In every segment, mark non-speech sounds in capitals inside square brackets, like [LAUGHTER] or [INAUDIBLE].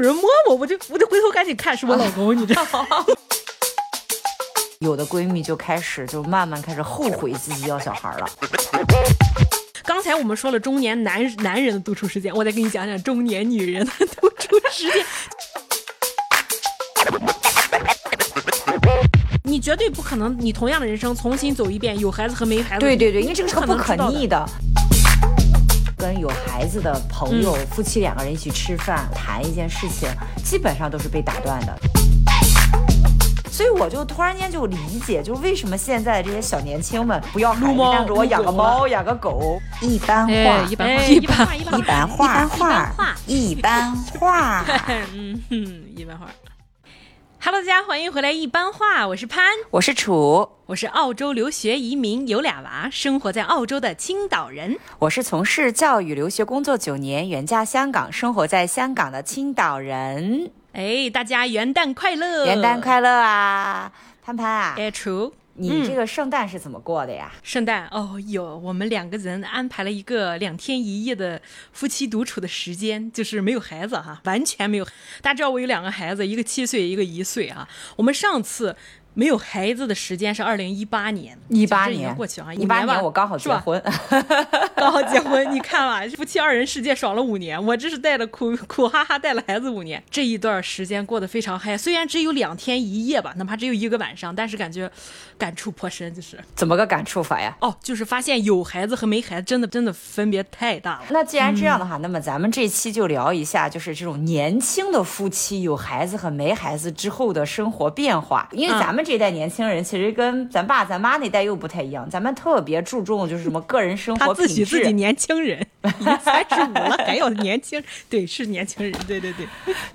有人摸我，我就我就回头赶紧看是我老公，你知道吗？有的闺蜜就开始就慢慢开始后悔自己要小孩了。刚才我们说了中年男男人的独处时间，我再给你讲讲中年女人的独处时间。你绝对不可能，你同样的人生重新走一遍，有孩子和没孩子。对对对，因为这个是不可逆的。跟有孩子的朋友、夫妻两个人一起吃饭谈一件事情，基本上都是被打断的。所以我就突然间就理解，就为什么现在的这些小年轻们不要孩子，但是我养个猫、养个狗。一般化，一般化，一般一般化，一般化，一般化。嗯哼，一般话。[LAUGHS] Hello，大家欢迎回来。一般话，我是潘，我是楚，我是澳洲留学移民，有俩娃，生活在澳洲的青岛人。我是从事教育留学工作九年，远嫁香港，生活在香港的青岛人。哎，大家元旦快乐！元旦快乐啊，潘潘啊，哎，楚。你这个圣诞是怎么过的呀？圣诞哦有，我们两个人安排了一个两天一夜的夫妻独处的时间，就是没有孩子哈，完全没有。大家知道我有两个孩子，一个七岁，一个一岁啊。我们上次。没有孩子的时间是二零一八年，一八年过去啊，一八年我刚好结婚，[LAUGHS] 刚好结婚，你看吧，[LAUGHS] 夫妻二人世界爽了五年，我这是带了苦苦哈哈带了孩子五年，这一段时间过得非常嗨，虽然只有两天一夜吧，哪怕只有一个晚上，但是感觉 [SNIFFS] 感触颇深，就是怎么个感触法呀？哦，就是发现有孩子和没孩子真的真的分别太大了。那既然这样的话，那么咱们这期就聊一下，就是这种年轻的夫妻有孩子和没孩子之后的生活变化，因为咱们。这代年轻人其实跟咱爸咱妈那代又不太一样，咱们特别注重就是什么个人生活品质。他自己自己年轻人，三十五了还有年轻，对，是年轻人，对对对，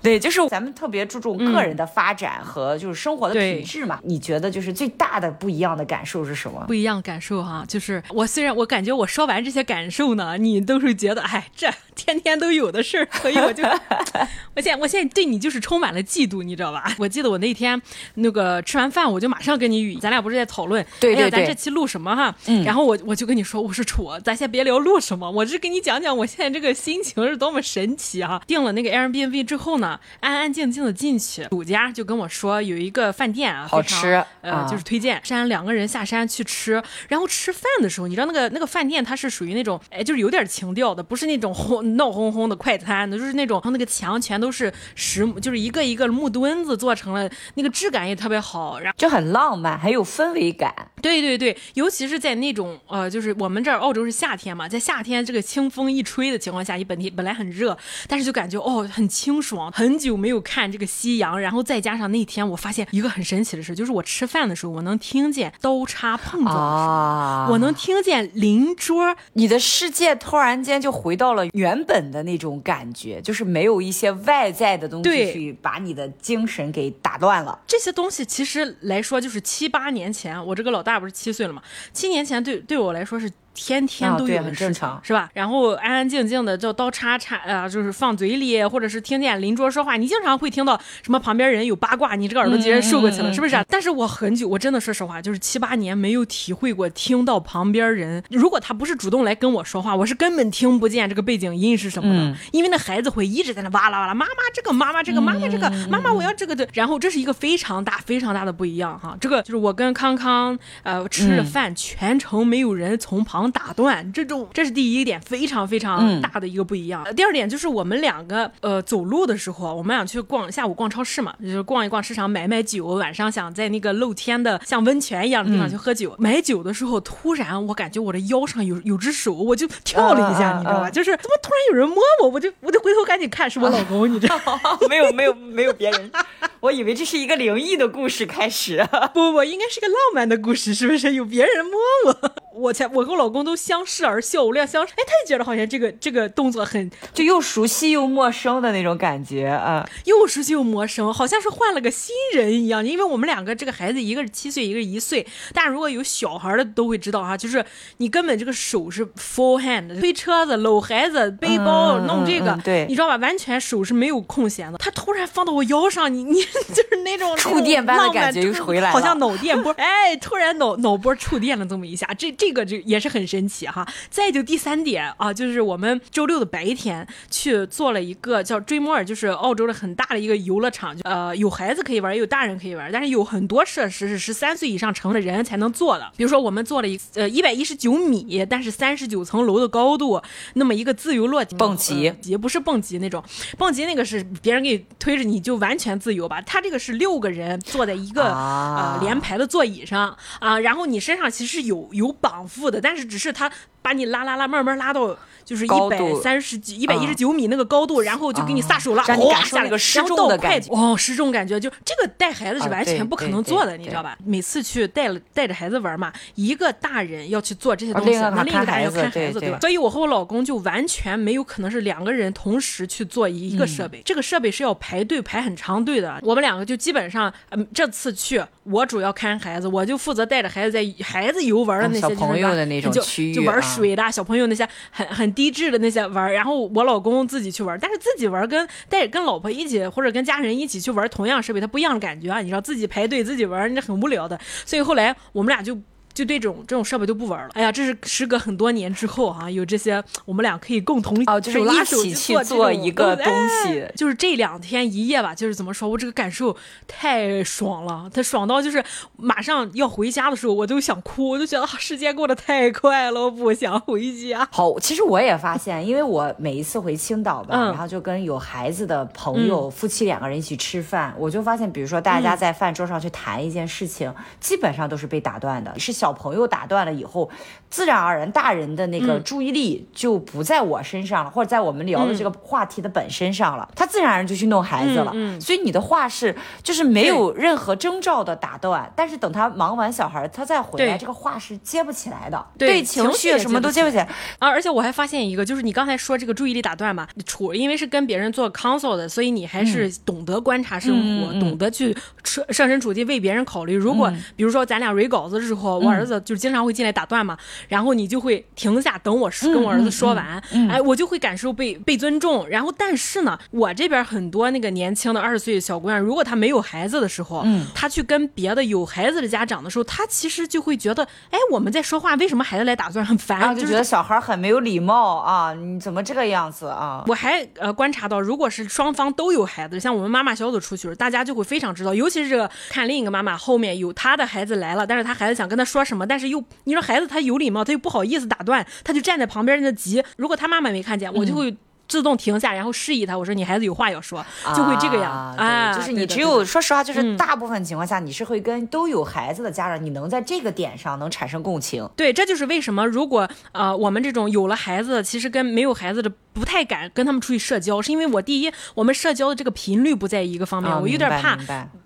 对，就是咱们特别注重个人的发展和就是生活的品质嘛。你觉得就是最大的不一样的感受是什么？不一样感受哈，就是我虽然我感觉我说完这些感受呢，你都是觉得哎这。天天都有的事儿，所以我就，[LAUGHS] 我现我现在对你就是充满了嫉妒，你知道吧？我记得我那天那个吃完饭，我就马上跟你语，咱俩不是在讨论，对对对，咱这期录什么哈？嗯，然后我我就跟你说，我说楚，咱先别聊录什么，我是跟你讲讲我现在这个心情是多么神奇啊！订了那个 Airbnb 之后呢，安安静静的进去，主家就跟我说有一个饭店啊，好吃，呃，就是推荐山两个人下山去吃，然后吃饭的时候，你知道那个那个饭店它是属于那种，哎，就是有点情调的，不是那种轰。闹哄哄的快餐的，就是那种，那个墙全都是石，就是一个一个木墩子做成了，那个质感也特别好，然后就很浪漫，很有氛围感。对对对，尤其是在那种呃，就是我们这儿澳洲是夏天嘛，在夏天这个清风一吹的情况下，你本地本来很热，但是就感觉哦很清爽。很久没有看这个夕阳，然后再加上那天我发现一个很神奇的事，就是我吃饭的时候，我能听见刀叉碰撞的声音，我能听见邻桌，你的世界突然间就回到了原。本的那种感觉，就是没有一些外在的东西去把你的精神给打断了。这些东西其实来说，就是七八年前，我这个老大不是七岁了嘛？七年前对对我来说是。天天都有，很正常，是吧？然后安安静静的，就刀叉叉啊，就是放嘴里，或者是听见邻桌说话。你经常会听到什么旁边人有八卦，你这个耳朵直接竖过去了，是不是？但是我很久，我真的说实话，就是七八年没有体会过听到旁边人，如果他不是主动来跟我说话，我是根本听不见这个背景音是什么的，因为那孩子会一直在那哇啦哇啦，妈妈这个，妈妈这个，妈妈这个，妈妈我要这个的。然后这是一个非常大、非常大的不一样哈。这个就是我跟康康呃吃着饭，全程没有人从旁打断这种。这是第一点，非常非常大的一个不一样。第二点就是我们两个呃走路的时候，我们俩去逛下午逛超市嘛，就是逛一逛市场买买酒。晚上想在那个露天的像温泉一样的地方去喝酒。买酒的时候，突然我感觉我的腰上有有只手，我就跳了一下，你知道吧？就是怎么突然有人摸我，我就我就回头赶紧看是我老公，你知道吗？[LAUGHS] 没有没有没有别人，我以为这是一个灵异的故事开始。[LAUGHS] 不不，应该是个浪漫的故事，是不是？有别人摸我，我才我跟我老公都相视而。笑，我俩相哎，他也觉得好像这个这个动作很，就又熟悉又陌生的那种感觉啊，又熟悉又陌生，好像是换了个新人一样。因为我们两个这个孩子，一个是七岁，一个是一岁，但如果有小孩的都会知道哈，就是你根本这个手是 full hand，推车子、搂孩子、背包、弄这个，对，你知道吧？完全手是没有空闲的。他突然放到我腰上，你你 [LAUGHS] 就是那种触电般的感觉又回来了，好像脑电波，[LAUGHS] 哎，突然脑脑波触电了这么一下，这这。这个就也是很神奇哈。再就第三点啊，就是我们周六的白天去做了一个叫追摩尔，就是澳洲的很大的一个游乐场，呃，有孩子可以玩，也有大人可以玩，但是有很多设施是十三岁以上成的人才能做的。比如说我们做了一呃一百一十九米，但是三十九层楼的高度，那么一个自由落体蹦极，也不是蹦极那种，蹦极那个是别人给你推着你就完全自由吧，他这个是六个人坐在一个呃连排的座椅上啊，然后你身上其实有有绑缚的，但是只是他把你拉拉拉慢慢拉到。就是一百三十几、一百一十九米那个高度，然后就给你撒手了，让你感受那个失重的感觉。哦，失重感觉，就这个带孩子是完全不可能做的，你知道吧？每次去带了带着孩子玩嘛，一个大人要去做这些东西，那另一个大人要看孩子，对吧？所以我和我老公就完全没有可能是两个人同时去做一个设备，这个设备是要排队排很长队的。我们两个就基本上，嗯，这次去我主要看孩子，我就负责带着孩子在孩子游玩的那些小朋友的那种区域，就玩水的小朋友那些很很。低质的那些玩，然后我老公自己去玩，但是自己玩跟带跟老婆一起或者跟家人一起去玩同样设备，它不一样的感觉啊！你知道自己排队自己玩，那很无聊的。所以后来我们俩就。就对这种这种设备就不玩了。哎呀，这是时隔很多年之后哈，有这些我们俩可以共同哦，就是一起去做一个东西。就是这两天一夜吧，就是怎么说，我这个感受太爽了，它爽到就是马上要回家的时候，我都想哭，我就觉得时间过得太快了，我不想回家。好，其实我也发现，因为我每一次回青岛吧，然后就跟有孩子的朋友夫妻两个人一起吃饭，我就发现，比如说大家在饭桌上去谈一件事情，基本上都是被打断的，是小。小朋友打断了以后，自然而然大人的那个注意力就不在我身上了，或者在我们聊的这个话题的本身上了。他自然而然就去弄孩子了。所以你的话是就是没有任何征兆的打断，但是等他忙完小孩，他再回来，这个话是接不起来的。对情绪什么都接不起来啊！而且我还发现一个，就是你刚才说这个注意力打断嘛，处因为是跟别人做 counsel 的，所以你还是懂得观察生活，懂得去设设身处地为别人考虑。如果比如说咱俩蕊稿子的时候，我。儿子就是经常会进来打断嘛，然后你就会停下等我跟我儿子说完，哎，我就会感受被被尊重。然后但是呢，我这边很多那个年轻的二十岁的小姑娘，如果她没有孩子的时候，嗯，她去跟别的有孩子的家长的时候，她其实就会觉得，哎，我们在说话，为什么孩子来打断，很烦，就觉得小孩很没有礼貌啊，你怎么这个样子啊？我还呃观察到，如果是双方都有孩子，像我们妈妈小组出去，大家就会非常知道，尤其是这个看另一个妈妈后面有她的孩子来了，但是她孩子想跟她说。什么？但是又你说孩子他有礼貌，他又不好意思打断，他就站在旁边那急。如果他妈妈没看见，我就会自动停下，然后示意他，我说你孩子有话要说，就会这个样啊。就是你只有说实话，就是大部分情况下你是会跟都有孩子的家长，你能在这个点上能产生共情。对，这就是为什么如果呃我们这种有了孩子，其实跟没有孩子的。不太敢跟他们出去社交，是因为我第一，我们社交的这个频率不在一个方面，我有点怕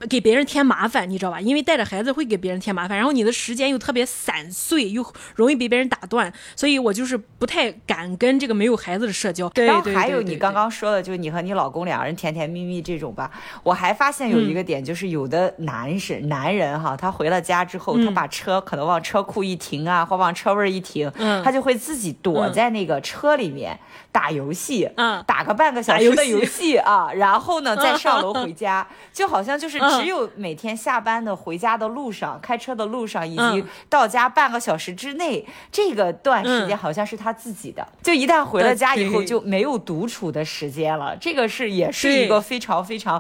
给别人添麻烦，你知道吧？因为带着孩子会给别人添麻烦，然后你的时间又特别散碎，又容易被别人打断，所以我就是不太敢跟这个没有孩子的社交。然后还有你刚刚说的，就是你和你老公两个人甜甜蜜蜜这种吧，我还发现有一个点，就是有的男士男人哈，他回了家之后，他把车可能往车库一停啊，或往车位一停，他就会自己躲在那个车里面打。游戏，嗯，打个半个小时的游戏啊，然后呢再上楼回家，[LAUGHS] 就好像就是只有每天下班的回家的路上，开车的路上，以及到家半个小时之内，这个段时间好像是他自己的。就一旦回了家以后，就没有独处的时间了。这个是也是一个非常非常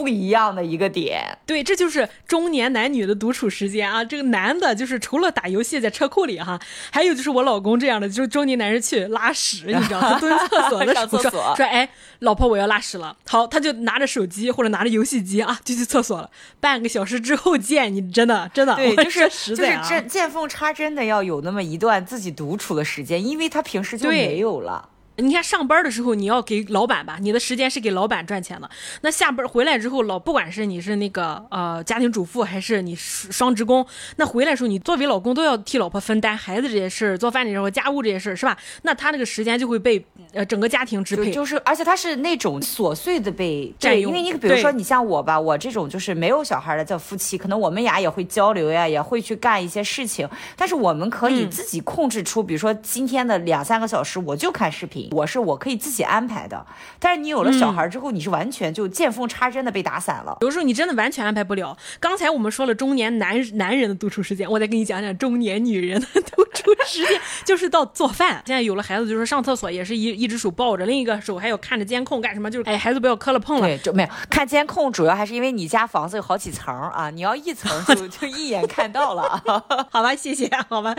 不一样的一个点。对，这就是中年男女的独处时间啊。这个男的就是除了打游戏在车库里哈，还有就是我老公这样的，就是中年男人去拉屎，你知道吗？[LAUGHS] 蹲厕所。上厕所说：“哎，老婆，我要拉屎了。”好，他就拿着手机或者拿着游戏机啊，就去厕所了。半个小时之后见，你真的真的对，就是就是这见缝插针的要有那么一段自己独处的时间，因为他平时就没有了。你看上班的时候你要给老板吧，你的时间是给老板赚钱的。那下班回来之后，老不管是你是那个呃家庭主妇还是你双职工，那回来的时候你作为老公都要替老婆分担孩子这些事儿、做饭这些家务这些事儿，是吧？那他那个时间就会被呃整个家庭支配，就是而且他是那种琐碎的被占用。因为你比如说你像我吧，我这种就是没有小孩的叫夫妻，可能我们俩也会交流呀，也会去干一些事情，但是我们可以自己控制出，比如说今天的两三个小时我就看视频。我是我可以自己安排的，但是你有了小孩之后，你是完全就见缝插针的被打散了。有时候你真的完全安排不了。刚才我们说了中年男男人的独处时间，我再给你讲讲中年女人的独处时间就是到做饭。[LAUGHS] 现在有了孩子，就是上厕所也是一一只手抱着，另一个手还有看着监控干什么？就是哎，孩子不要磕了碰了。对，就没有看监控，主要还是因为你家房子有好几层啊，你要一层就 [LAUGHS] 就一眼看到了。[LAUGHS] 好吧，谢谢，好吧。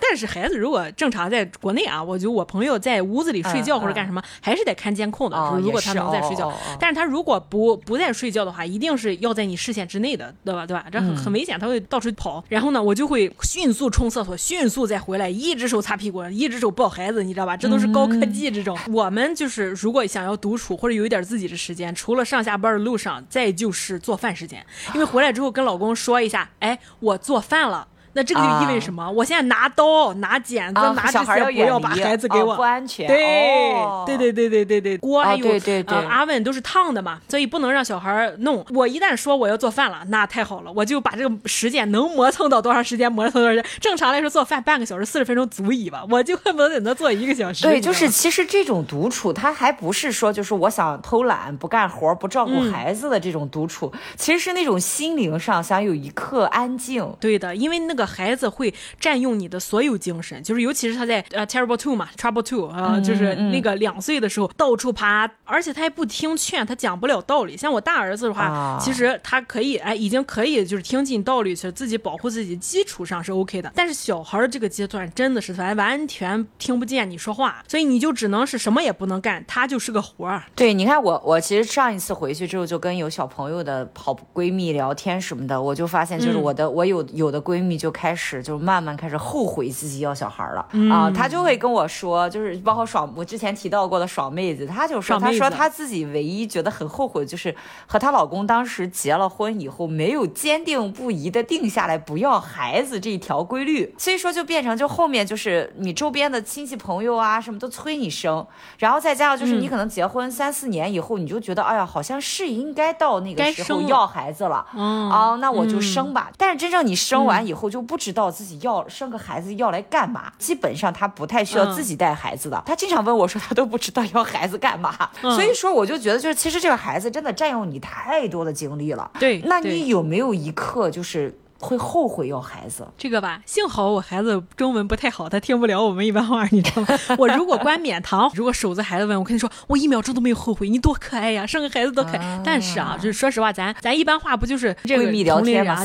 但是孩子如果正常在国内啊，我觉得我朋友在屋子里睡觉或者干什么，还是得看监控的。如果他能在睡觉，但是他如果不不在睡觉的话，一定是要在你视线之内的，对吧？对吧？这很很危险，他会到处跑。然后呢，我就会迅速冲厕所，迅速再回来，一只手擦屁股，一只手抱孩子，你知道吧？这都是高科技这种。我们就是如果想要独处或者有一点自己的时间，除了上下班的路上，再就是做饭时间，因为回来之后跟老公说一下，哎，我做饭了。那这个就意味着什么？我现在拿刀、拿剪子、拿这些，不要把孩子给我，不安全。对，对对对对对对，锅还有对对对，阿问都是烫的嘛，所以不能让小孩弄。我一旦说我要做饭了，那太好了，我就把这个时间能磨蹭到多长时间磨蹭多长时间。正常来说做饭半个小时、四十分钟足矣吧，我就恨不得在那做一个小时。对，就是其实这种独处，他还不是说就是我想偷懒不干活不照顾孩子的这种独处，其实是那种心灵上想有一刻安静。对的，因为那个孩子会。占用你的所有精神，就是尤其是他在呃 terrible two 嘛，trouble two 啊，就是那个两岁的时候到处爬，而且他还不听劝，他讲不了道理。像我大儿子的话，其实他可以哎，已经可以就是听进道理去，自己保护自己，基础上是 OK 的。但是小孩这个阶段真的是完完全听不见你说话，所以你就只能是什么也不能干，他就是个活儿。对，你看我我其实上一次回去之后就跟有小朋友的好闺蜜聊天什么的，我就发现就是我的我有有的闺蜜就开始就。慢慢开始后悔自己要小孩了。啊！她就会跟我说，就是包括爽，我之前提到过的爽妹子，她就说，她说她自己唯一觉得很后悔，就是和她老公当时结了婚以后，没有坚定不移的定下来不要孩子这一条规律，所以说就变成就后面就是你周边的亲戚朋友啊什么都催你生，然后再加上就是你可能结婚三四年以后，你就觉得哎呀，好像是应该到那个时候要孩子了，啊，那我就生吧。但是真正你生完以后就不知道自己。要生个孩子要来干嘛？基本上他不太需要自己带孩子的。他经常问我说，他都不知道要孩子干嘛。所以说，我就觉得就是其实这个孩子真的占用你太多的精力了。对，那你有没有一刻就是会后悔要孩子？这个吧，幸好我孩子中文不太好，他听不了我们一般话，你知道吗？我如果关免堂，[LAUGHS] 如果守着孩子问，我跟你说，我一秒钟都没有后悔。你多可爱呀，生个孩子多可爱。但是啊，就是说实话，咱咱一般话不就是闺蜜聊天吗？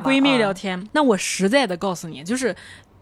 闺蜜聊天。那我实在的告诉你，就是。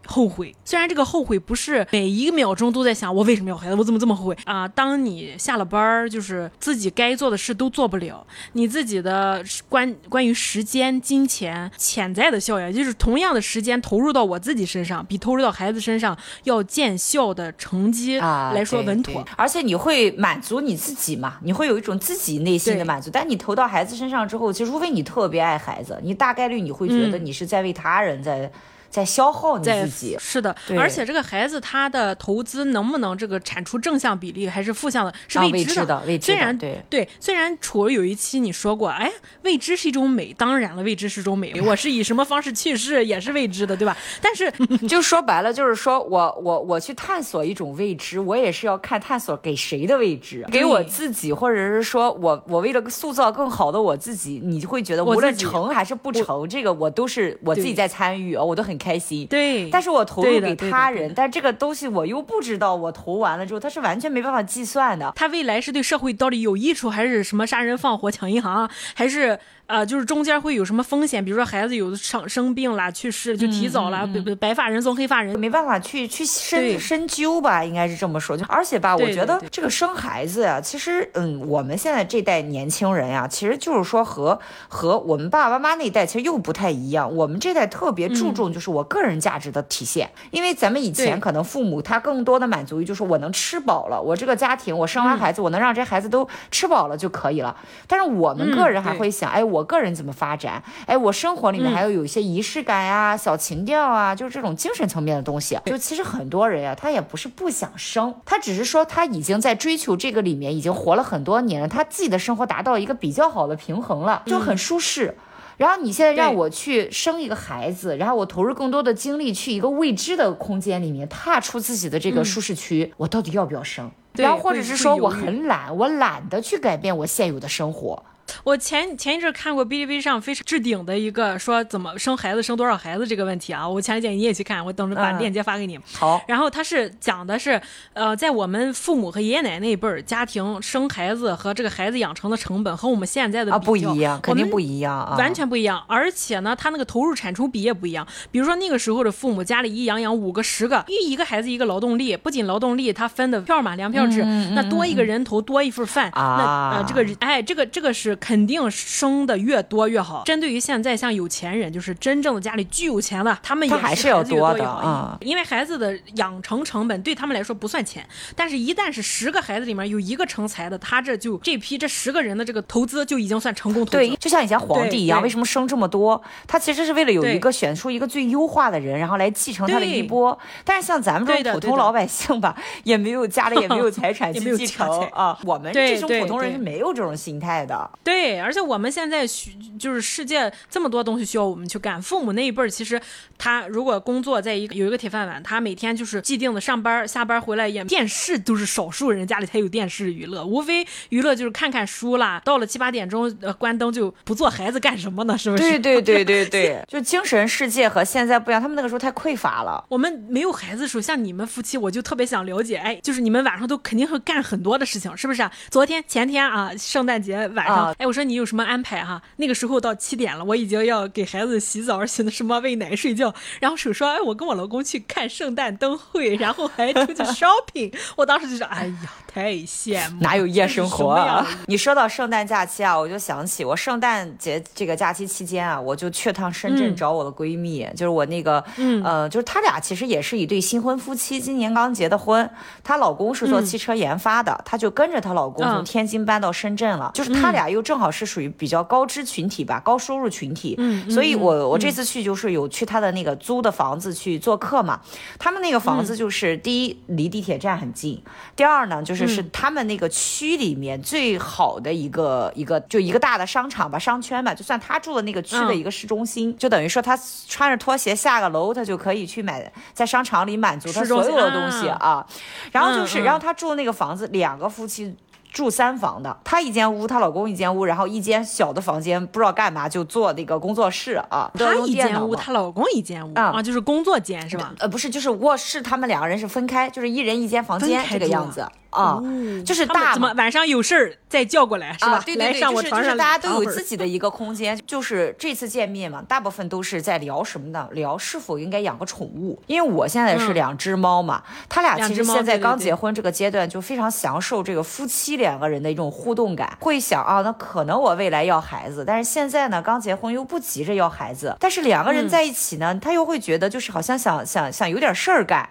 后悔，虽然这个后悔不是每一个秒钟都在想我为什么要孩子，我怎么这么后悔啊？当你下了班儿，就是自己该做的事都做不了，你自己的关关于时间、金钱潜在的效益，就是同样的时间投入到我自己身上，比投入到孩子身上要见效的成绩来说稳妥。而且你会满足你自己嘛？你会有一种自己内心的满足。但你投到孩子身上之后，其实除非你特别爱孩子，你大概率你会觉得你是在为他人在。在消耗你自己，是的，而且这个孩子他的投资能不能这个产出正向比例还是负向的，是未知的。虽然对对，虽然楚有一期你说过，哎，未知是一种美，当然了，未知是种美。我是以什么方式去世也是未知的，对吧？但是 [LAUGHS] 就说白了，就是说我我我去探索一种未知，我也是要看探索给谁的未知，给我自己，或者是说我我为了塑造更好的我自己，你就会觉得无论成还是不成，这个我都是我自己在参与，我都很。开心，对，但是我投入给他人，但这个东西我又不知道，我投完了之后，他是完全没办法计算的，他未来是对社会到底有益处，还是什么杀人放火抢银行，还是？呃，就是中间会有什么风险？比如说孩子有的生生病啦、去世就提早了，白白发人送黑发人，没办法去去深深究吧，应该是这么说。就而且吧，我觉得这个生孩子呀，其实嗯，我们现在这代年轻人呀，其实就是说和和我们爸爸妈妈那一代其实又不太一样。我们这代特别注重就是我个人价值的体现，因为咱们以前可能父母他更多的满足于就是我能吃饱了，我这个家庭我生完孩子我能让这孩子都吃饱了就可以了。但是我们个人还会想，哎我。我个人怎么发展？哎，我生活里面还要有一些仪式感呀、小情调啊，就是这种精神层面的东西。就其实很多人呀，他也不是不想生，他只是说他已经在追求这个里面已经活了很多年了，他自己的生活达到一个比较好的平衡了，就很舒适。然后你现在让我去生一个孩子，然后我投入更多的精力去一个未知的空间里面，踏出自己的这个舒适区，我到底要不要生？然后或者是说我很懒，我懒得去改变我现有的生活。我前前一阵看过哔哩哔哩上非常置顶的一个说怎么生孩子生多少孩子这个问题啊，我强烈建议你也去看，我等着把链接发给你。好，然后他是讲的是，呃，在我们父母和爷爷奶奶那一辈儿，家庭生孩子和这个孩子养成的成本和我们现在的啊比较不一样，肯定不一样啊，完全不一样，而且呢，他那个投入产出比也不一样。比如说那个时候的父母家里一养养五个十个，因为一个孩子一个劳动力，不仅劳动力他分的票嘛，粮票制，那多一个人头多一份饭，啊那呃这个哎这个这个是肯定生的越多越好。针对于现在像有钱人，就是真正的家里巨有钱的，他们也是要多的啊因为孩子的养成成本对他们来说不算钱，但是一旦是十个孩子里面有一个成才的，他这就这批这十个人的这个投资就已经算成功投资。对，就像以前皇帝一样，为什么生这么多？他其实是为了有一个选出一个最优化的人，然后来继承他的对衣钵。但是像咱们这种普通老百姓吧，也没有家里也没有 [LAUGHS] 财产也没有去继家财承啊。我们这种普通人是没有这种心态的。对，而且我们现在需就是世界这么多东西需要我们去干。父母那一辈儿，其实他如果工作在一个有一个铁饭碗，他每天就是既定的上班下班回来也电视都是少数人家里才有电视娱乐，无非娱乐就是看看书啦。到了七八点钟，呃，关灯就不做孩子干什么呢？是不是？对对对对对，[LAUGHS] 就精神世界和现在不一样，他们那个时候太匮乏了。我们没有孩子的时候，像你们夫妻，我就特别想了解，哎，就是你们晚上都肯定会干很多的事情，是不是啊？昨天、前天啊，圣诞节晚上，啊哎，我说你有什么安排哈、那个时候到七点了，我已经要给孩子洗澡、洗的什么喂奶、睡觉，然后手说，哎，我跟我老公去看圣诞灯会，然后还出去 [LAUGHS] shopping，我当时就说，哎呀，太羡慕，哪有夜生活啊？你说到圣诞假期啊，我就想起我圣诞节这个假期期间啊，我就去趟深圳嗯找我的闺蜜，就是我那个，嗯呃，就是她俩其实也是一对新婚夫妻，今年刚结的婚。她老公是做汽车研发的，她就跟着她老公从嗯天津搬到深圳了。就是她俩又正好是属于比较高知群体吧，高收入群体。嗯所以我我这次去就是有去她的那个租的房子去做客嘛。他们那个房嗯子就是第一离地铁站很近，第二呢就是是他们那个区里面最好的一个一个就一个大的商场吧，商圈吧，就算他住的那个区的嗯一个市中心，就等于说他穿着拖鞋下个楼，他就可以去买在商场里满足他所有的东西啊啊。然后就是，然后他住的那个房子，两个夫妻。住三房的，她一间屋，她老公一间屋，然后一间小的房间，不知道干嘛就做那个工作室啊。她一间屋，她老公一间屋啊啊，就是工作间是吧？呃，不是，就是卧室，他们两个人是分开，就是一人一间房间这个样子啊，就是大。怎么晚上有事儿再叫过来是吧？啊，对对对，来上就是我床上就是大家都有自己的一个空间。就是这次见面嘛，大部分都是在聊什么呢？聊是否应该养个宠物。因为我现在是嗯两只猫嘛，他俩其实现在刚结婚这个阶段，就非常享受这个夫妻两个人的一种互动感，会想啊，那可能我未来要孩子，但是现在呢，刚结婚又不急着要孩子，但是两个人嗯在一起呢，他又会觉得就是好像想想想有点事儿干。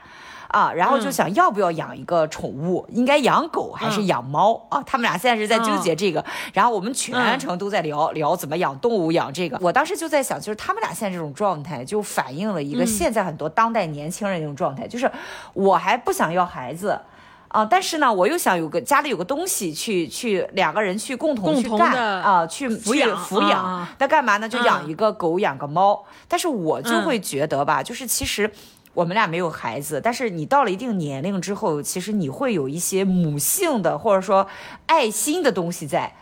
啊，然后就嗯想要不要养一个宠物，应该养狗还是嗯养猫、啊？他们俩现在是在纠结这个，然后我们全嗯程都在聊、聊怎么养动物，养这个。我当时就在想，就是他们俩现在这种状态，就反映了一个嗯现在很多当代年轻人这种状态，就是我还不想要孩子。啊，但是呢，我又想有个家里有个东西去去两个人去共同共去干啊，去去抚养抚养。啊那干嘛呢？就养嗯一个狗，养个猫。但是我就嗯会觉得吧，就是其实。我们俩没有孩子，但是你到了一定年龄之后，其实你会有一些母性的或者说爱心的东西在。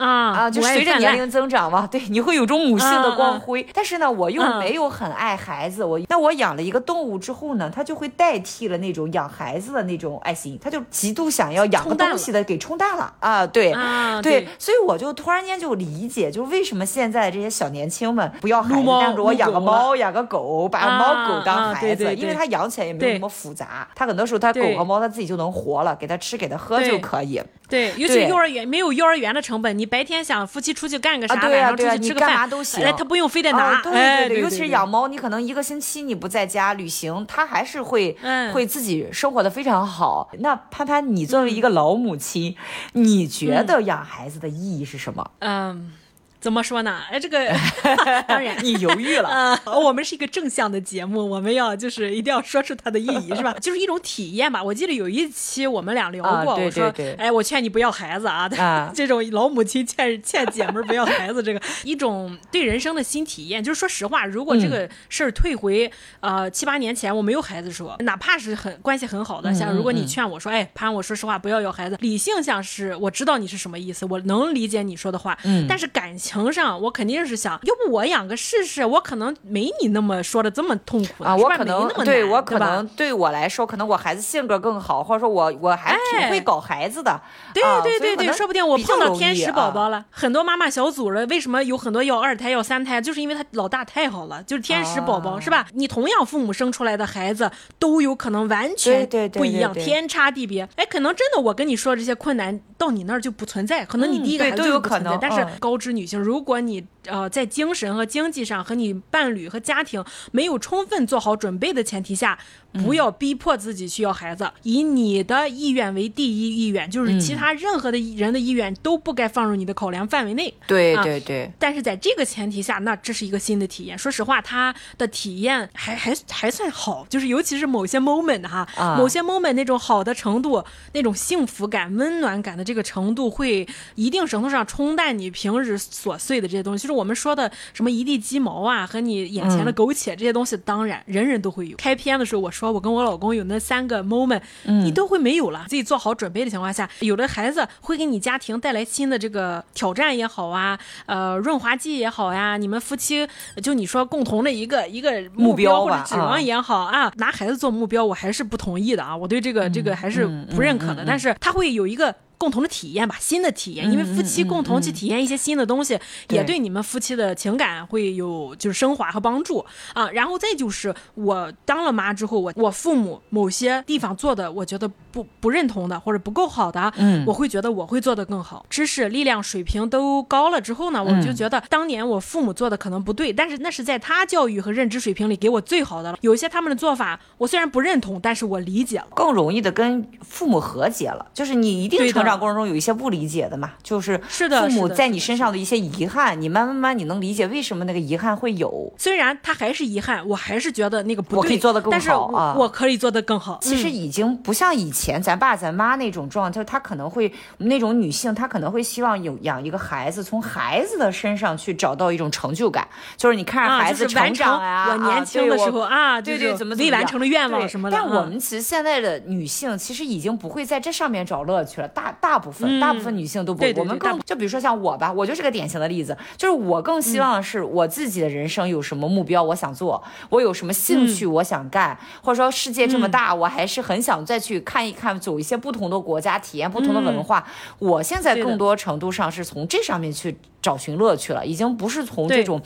啊啊，就随着年龄增长嘛，对，你会有种母性的光辉。但是呢，我又嗯没有很爱孩子，我那我养了一个动物之后呢，它就会代替了那种养孩子的那种爱心，它就极度想要养个东西的给冲淡了啊，对。啊，对，所以我就突然间就理解，就为什么现在这些小年轻们不要孩子，撸猫但是我养个猫、养个狗，把猫狗当啊孩子，因为它养起来也没有那么复杂，它很多时候它狗和猫它自己就能活了，给它吃给它喝就可以。对，尤其幼儿园没有幼儿园的成本，你白天想夫妻出去干个啥，晚上出去吃个饭干嘛都行哎，他不用非得拿，哦、对哎，对对，尤其是养猫，你可能一个星期你不在家旅行，它还是会、嗯会自己生活的非常好。那潘潘，你作为一个老母亲，你觉得养孩子的意义是什么？嗯。怎么说呢？哎，这个 [LAUGHS] 当然你犹豫了。[LAUGHS] 呃，我们是一个正向的节目，我们要就是一定要说出它的意义，是吧？[LAUGHS] 就是一种体验吧。我记得有一期我们俩聊过，我说，哎，我劝你不要孩子啊，这种老母亲劝劝姐们不要孩子，这个一种对人生的新体验。就是说实话，如果这个事儿退回呃七八年前我没有孩子时候，哪怕是很关系很好的，像如果你劝我说，哎，潘，我说实话，不要要孩子，理性上是我知道你是什么意思，我能理解你说的话，嗯，但是感情。情上，我肯定是想，要不我养个试试，我可能没你那么说的这么痛苦啊，我可能对我可能对我来说，可能我孩子性格更好，或者说我我还挺会搞孩子的，对对对对，说不定我碰到天使宝宝了。很多妈妈小组了，为什么有很多要二胎要三胎，就是因为他老大太好了，就是天使宝宝是吧？你同样父母生出来的孩子都有可能完全不一样，天差地别。哎，可能真的我跟你说这些困难到你那儿就不存在，可能你第一个孩子都有可能，但是高知女性。如果你呃在精神和经济上和你伴侣和家庭没有充分做好准备的前提下，不要逼迫自己去要孩子，以你的意愿为第一意愿，就是其他任何的人的意愿都不该放入你的考量范围内。对对对。但是在这个前提下，那这是一个新的体验。说实话，他的体验还还还算好，就是尤其是某些 moment 哈，某些 moment 那种好的程度，那种幸福感、温暖感的这个程度，会一定程度上冲淡你平时琐碎的这些东西。就是我们说的什么一地鸡毛啊，和你眼前的苟且这些东西，当然人人都会有。开篇的时候我说我跟我老公有那三个 moment，你都会没有了。自己做好准备的情况下，有的孩子会给你家庭带来新的这个挑战也好啊，呃，润滑剂也好呀，你们夫妻就你说共同的一个一个目标或者指望也好啊，拿孩子做目标，我还是不同意的啊，我对这个这个还是不认可的。但是他会有一个。共同的体验吧，新的体验，因为夫妻共同去体验一些新的东西，也对你们夫妻的情感会有就是升华和帮助啊。然后再就是我当了妈之后，我我父母某些地方做的，我觉得不不认同的或者不够好的，嗯，我会觉得我会做得更好。知识、力量、水平都高了之后呢，我就觉得当年我父母做的可能不对，但是那是在他教育和认知水平里给我最好的了。有些他们的做法，我虽然不认同，但是我理解了，更容易的跟父母和解了。就是你一定成长。过程中有一些不理解的嘛，就是是的，父母在你身上的一些遗憾，你慢慢慢你能理解为什么那个遗憾会有。虽然他还是遗憾，我还是觉得那个不对，我可以做得更好啊，我可以做得更好。其实已经不像以前咱爸咱妈那种状态，他可能会那种女性，她可能会希望有养一个孩子，从孩子的身上去找到一种成就感，就是你看着孩子成长呀，我年轻的时候啊，对对，怎么未完成的愿望什么的。但我们其实现在的女性其实已经不会在这上面找乐趣了，大大部分。大部分女性都不，我们更就比如说像我吧，我就是个典型的例子，就是我更希望是我自己的人生有什么目标我想做，我有什么兴趣我想干，或者说世界这么大，我还是很想再去看一看，走一些不同的国家，体验不同的文化。我现在更多程度上是从这上面去找寻乐趣了，已经不是从这种。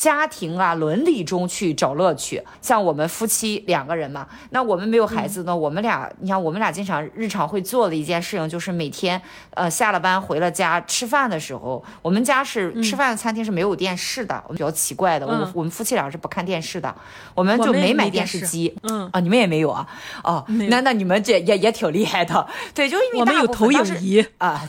家庭啊，伦理中去找乐趣，像我们夫妻两个人嘛，那我们没有孩子呢，我们俩，你看我们俩经常日常会做的一件事情，就是每天，呃，下了班回了家吃饭的时候，我们家是吃饭的餐厅是没有电视的我，比较奇怪的，我们我们夫妻俩是不看电视的，我们就没买电视机，嗯。啊，你们也没有啊，哦，那那你们这也也挺厉害的，对，就因为我们有投影仪。啊。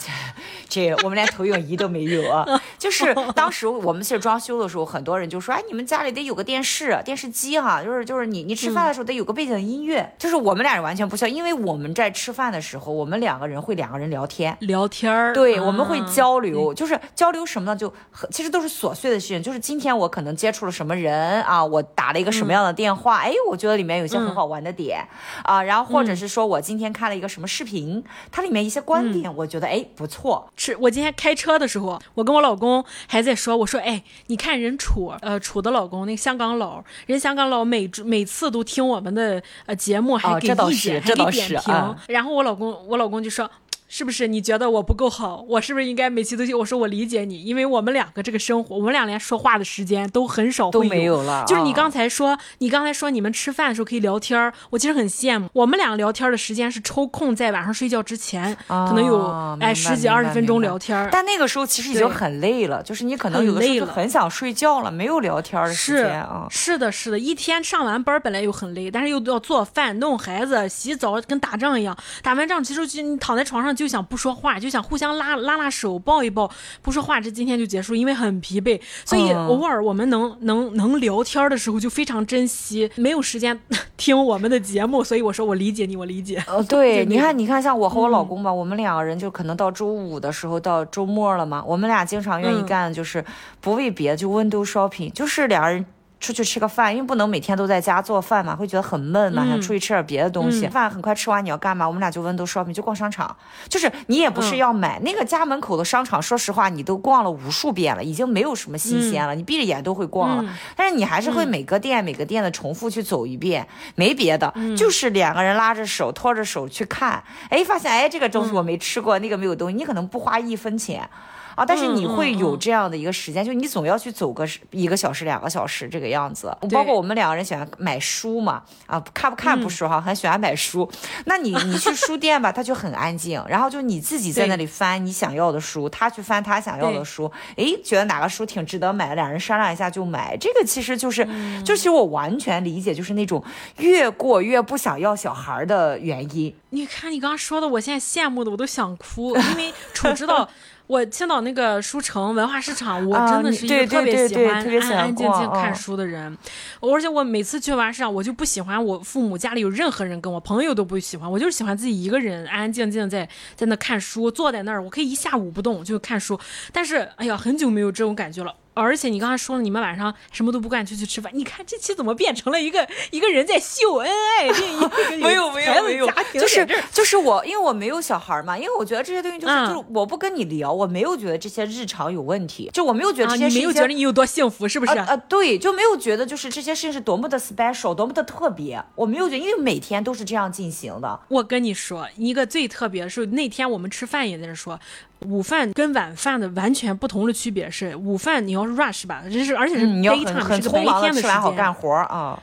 这我们连投影仪都没有啊！[LAUGHS] [LAUGHS] 就是当时我们其实装修的时候，很多人就说：“哎，你们家里得有个电视、电视机哈，就是就是你你吃饭的时候得有个背景音乐。”就是我们俩人完全不需要，因为我们在吃饭的时候，我们两个人会两个人聊天，聊天儿。对，我们会交流，就是交流什么呢？就其实都是琐碎的事情。就是今天我可能接触了什么人啊，我打了一个什么样的电话，哎，我觉得里面有些很好玩的点啊，然后或者是说我今天看了一个什么视频，它里面一些观点，我觉得哎不错。是我今天开车的时候，我跟我老公还在说，我说，哎，你看人楚，呃，楚的老公那个香港佬，人香港佬每每次都听我们的呃节目，还给意见，还给点评，然后我老公，我老公就说。是不是你觉得我不够好？我是不是应该每期都去？我说我理解你，因为我们两个这个生活，我们俩连说话的时间都很少，都没有了。就是你刚才说，你刚才说你们吃饭的时候可以聊天儿，我其实很羡慕。我们两个聊天的时间是抽空在晚上睡觉之前，可能有哎十几二十分钟聊天。但那个时候其实已经很累了，就是你可能有的时候很想睡觉了，没有聊天的时间啊。是的，是的，一天上完班本来又很累，但是又要做饭、弄孩子、洗澡，跟打仗一样。打完仗其实就你躺在床上就。想不说话，就想互相拉拉拉手、抱一抱，不说话，这今天就结束，因为很疲惫。所以偶尔我们能能能聊天的时候，就非常珍惜，没有时间 [LAUGHS] 听我们的节目。所以我说我理解你，我理解。哦，对，你看，你看，像我和我老公吧，我们两个人就可能到周五的时候，到周末了嘛，我们俩经常愿意干的就是不为别的，就 window shopping，就是两人。出去吃个饭，因为不能每天都在家做饭嘛，会觉得很闷嘛，想出去吃点别的东西。饭很快吃完，你要干嘛？我们俩就温都 shopping，就逛商场。就是你也不是要买那个家门口的商场，说实话，你都逛了无数遍了，已经没有什么新鲜了。你闭着眼都会逛了，但是你还是会每个店每个店的重复去走一遍，没别的，就是两个人拉着手拖着手去看。哎，发现哎这个东西我没吃过，那个没有东西，你可能不花一分钱。啊！但是你会有这样的一个时间，就你总要去走个一个小时、两个小时这个样子。包括我们两个人喜欢买书嘛，啊，看不看不说哈，很喜欢买书。那你你去书店吧，它就很安静，然后就你自己在那里翻你想要的书，他去翻他想要的书。哎，觉得哪个书挺值得买，两人商量一下就买。这个其实就是，就其实我完全理解，就是那种越过越不想要小孩的原因。你看你刚刚说的，我现在羡慕的我都想哭，因为 [LAUGHS] 楚知道。我青岛那个书城文化市场，我真的是一个特别喜欢安安静静看书的人，而且我每次去文化市场，我就不喜欢我父母家里有任何人跟我，朋友都不喜欢，我就是喜欢自己一个人安安静静在在那看书，坐在那儿，我可以一下午不动就看书，但是哎呀，很久没有这种感觉了。而且你刚才说了，你们晚上什么都不干就去吃饭。你看这期怎么变成了一个一个人在秀恩爱？另 [LAUGHS] 一个没有没有没有，就是就是我，因为我没有小孩嘛，因为我觉得这些东西就是就是我不跟你聊，我没有觉得这些日常有问题，就我没有觉得这些你没有觉得你有多幸福，是不是？啊，对，就没有觉得就是这些事情是多么的 special，多么的特别。我没有觉得，因为每天都是这样进行的。我跟你说一个最特别的是那天我们吃饭也在那说。午饭跟晚饭的完全不同的区别是，午饭你要是 rush 吧，这是而且是 daytime 是个白天的时间，好干活啊。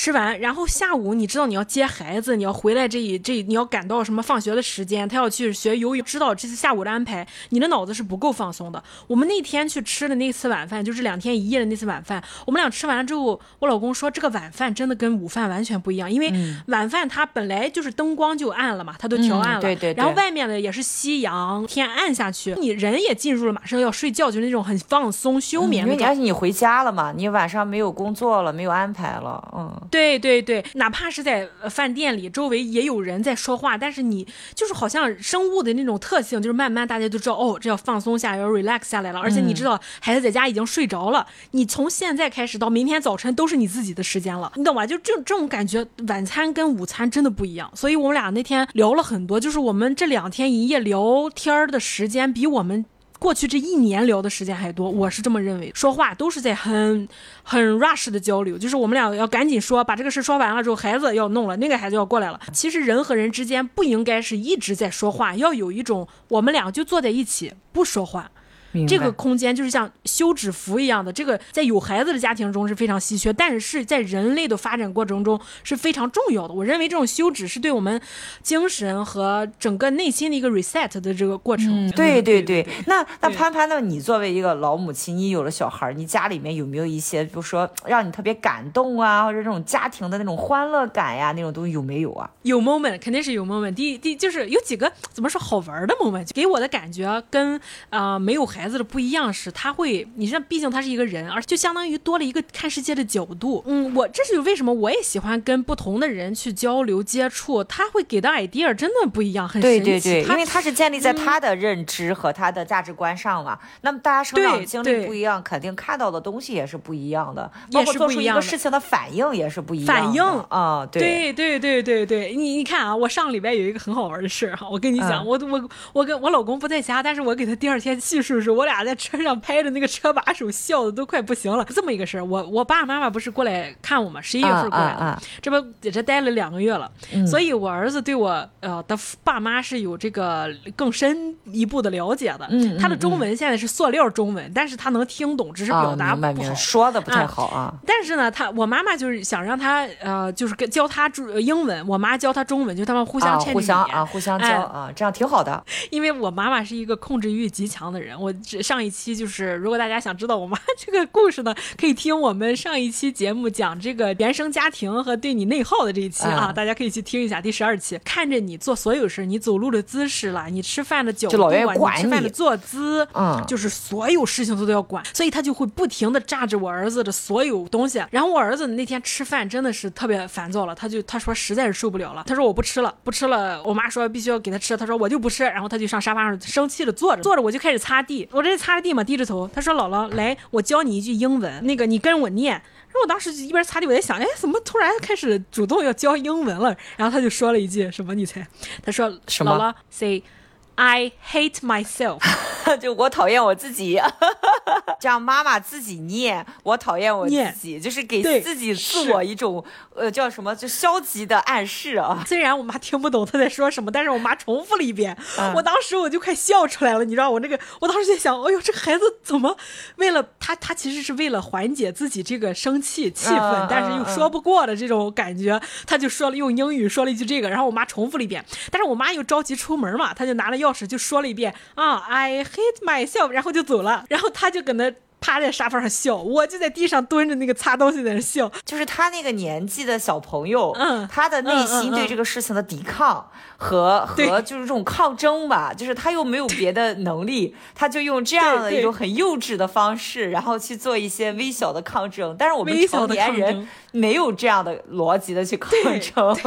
吃完，然后下午你知道你要接孩子，你要回来这一这你要赶到什么放学的时间，他要去学游泳，知道这次下午的安排，你的脑子是不够放松的。我们那天去吃的那次晚饭，就是两天一夜的那次晚饭，我们俩吃完了之后，我老公说这个晚饭真的跟午饭完全不一样，因为晚饭它本来就是灯光就暗了嘛，它都调暗了，对对，然后外面的也是夕阳，天暗下去，你人也进入了马上要睡觉，就是那种很放松休眠。因为而且你回家了嘛，你晚上没有工作了，没有安排了，嗯。对对对，哪怕是在饭店里，周围也有人在说话，但是你就是好像生物的那种特性，就是慢慢大家都知道，哦，这要放松下来，要 relax 下来了。而且你知道，孩子在家已经睡着了，你从现在开始到明天早晨都是你自己的时间了，你懂吧？就这这种感觉，晚餐跟午餐真的不一样。所以我们俩那天聊了很多，就是我们这两天一夜聊天的时间比我们。过去这一年聊的时间还多，我是这么认为。说话都是在很很 rush 的交流，就是我们俩要赶紧说，把这个事说完了之后，孩子要弄了，那个孩子要过来了。其实人和人之间不应该是一直在说话，要有一种我们俩就坐在一起不说话。这个空间就是像休止符一样的，这个在有孩子的家庭中是非常稀缺，但是在人类的发展过程中是非常重要的。我认为这种休止是对我们精神和整个内心的一个 reset 的这个过程。对对对，那那潘潘，那你作为一个老母亲，你有了小孩，你家里面有没有一些，比如说让你特别感动啊，或者这种家庭的那种欢乐感呀，那种东西有没有啊？有 moment，肯定是有 moment。第第就是有几个怎么说好玩的 moment，给我的感觉跟啊没有孩。孩子的不一样是，他会，你像，毕竟他是一个人，而就相当于多了一个看世界的角度。嗯，我这是为什么我也喜欢跟不同的人去交流接触，他会给的 idea 真的不一样，很神奇。对对对，因为他是建立在他的认知和他的价值观上嘛。那么大家成长经历不一样，肯定看到的东西也是不一样的，包括做出一个事情的反应也是不一样。反应啊，对对对对对，你你看啊，我上礼拜有一个很好玩的事儿哈，我跟你讲，我我我跟我老公不在家，但是我给他第二天叙述。我俩在车上拍着那个车把手，笑的都快不行了。这么一个事儿，我我爸爸妈妈不是过来看我吗？十一月份过来的，这不在这待了两个月了。所以，我儿子对我呃的爸妈是有这个更深一步的了解的。他的中文现在是塑料中文，但是他能听懂，只是表达不好，说的不太好啊。但是呢，他我妈妈就是想让他呃，就是跟教他中英文，我妈教他中文，就他们互相互相啊，互相教啊，这样挺好的。因为我妈妈是一个控制欲极强的人，我上一期就是如果大家想知道我妈 [LAUGHS] 这个故事呢，可以听我们上一期节目讲这个原生家庭和对你内耗的这一期啊，大家可以去听一下第十二期。看着你做所有事，你走路的姿势了，你吃饭的角度啊，你吃饭的坐姿，嗯，就是所有事情都都要管，所以他就会不停的榨着我儿子的所有东西。然后我儿子那天吃饭真的是特别烦躁了，他就他说实在是受不了了，他说我不吃了，不吃了。我妈说必须要给他吃，他说我就不吃，然后他就上沙发上生气的坐着，坐着我就开始擦地，我这擦着地嘛，低着头，他说姥姥来，我教你一句英文，那个你跟我念。然后我当时一边擦地，我在想，哎，怎么突然开始主动要教英文了？然后他就说了一句什么？你猜？他说姥姥 say。I hate myself，[LAUGHS] 就我讨厌我自己，[LAUGHS] 这样妈妈自己念，我讨厌我自己，就是给自己自我一种呃叫什么，就消极的暗示啊。虽然我妈听不懂他在说什么，但是我妈重复了一遍，我当时我就快笑出来了，你知道我那个，我当时在想，哎呦，这孩子怎么为了他，他其实是为了缓解自己这个生气气氛，但是又说不过的这种感觉，他就说了用英语说了一句这个，然后我妈重复了一遍，但是我妈又着急出门嘛，她就拿了钥匙。钥匙就说了一遍啊，I hate myself，然后就走了，然后他就搁那趴在沙发上笑，我就在地上蹲着那个擦东西在那笑，就是他那个年纪的小朋友，嗯，他的内心对这个事情的抵抗和和就是这种抗争吧，就是他又没有别的能力，[LAUGHS] 他就用这样的一种很幼稚的方式，然后去做一些微小的抗争，但是我们成年人。没有这样的逻辑的去抗争，[LAUGHS]